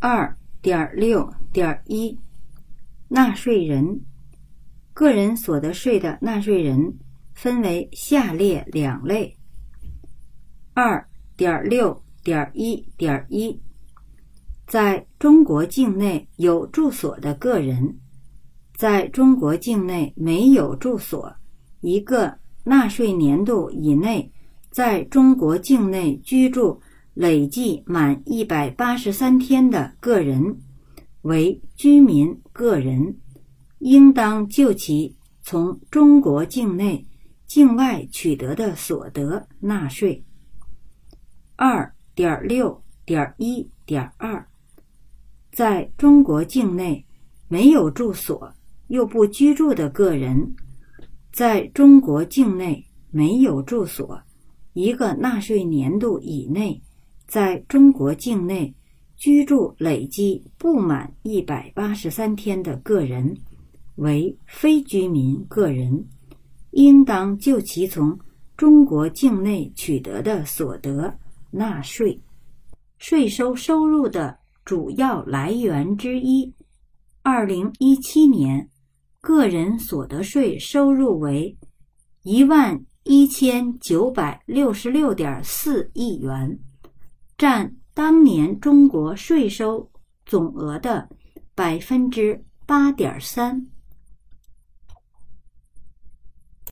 二点六点一，纳税人个人所得税的纳税人分为下列两类。二点六点一点一，在中国境内有住所的个人，在中国境内没有住所，一个纳税年度以内，在中国境内居住。累计满一百八十三天的个人为居民个人，应当就其从中国境内、境外取得的所得纳税。二点六点一点二，在中国境内没有住所又不居住的个人，在中国境内没有住所，一个纳税年度以内。在中国境内居住累计不满一百八十三天的个人为非居民个人，应当就其从中国境内取得的所得纳税。税收收入的主要来源之一，二零一七年个人所得税收入为一万一千九百六十六点四亿元。占当年中国税收总额的百分之八点三。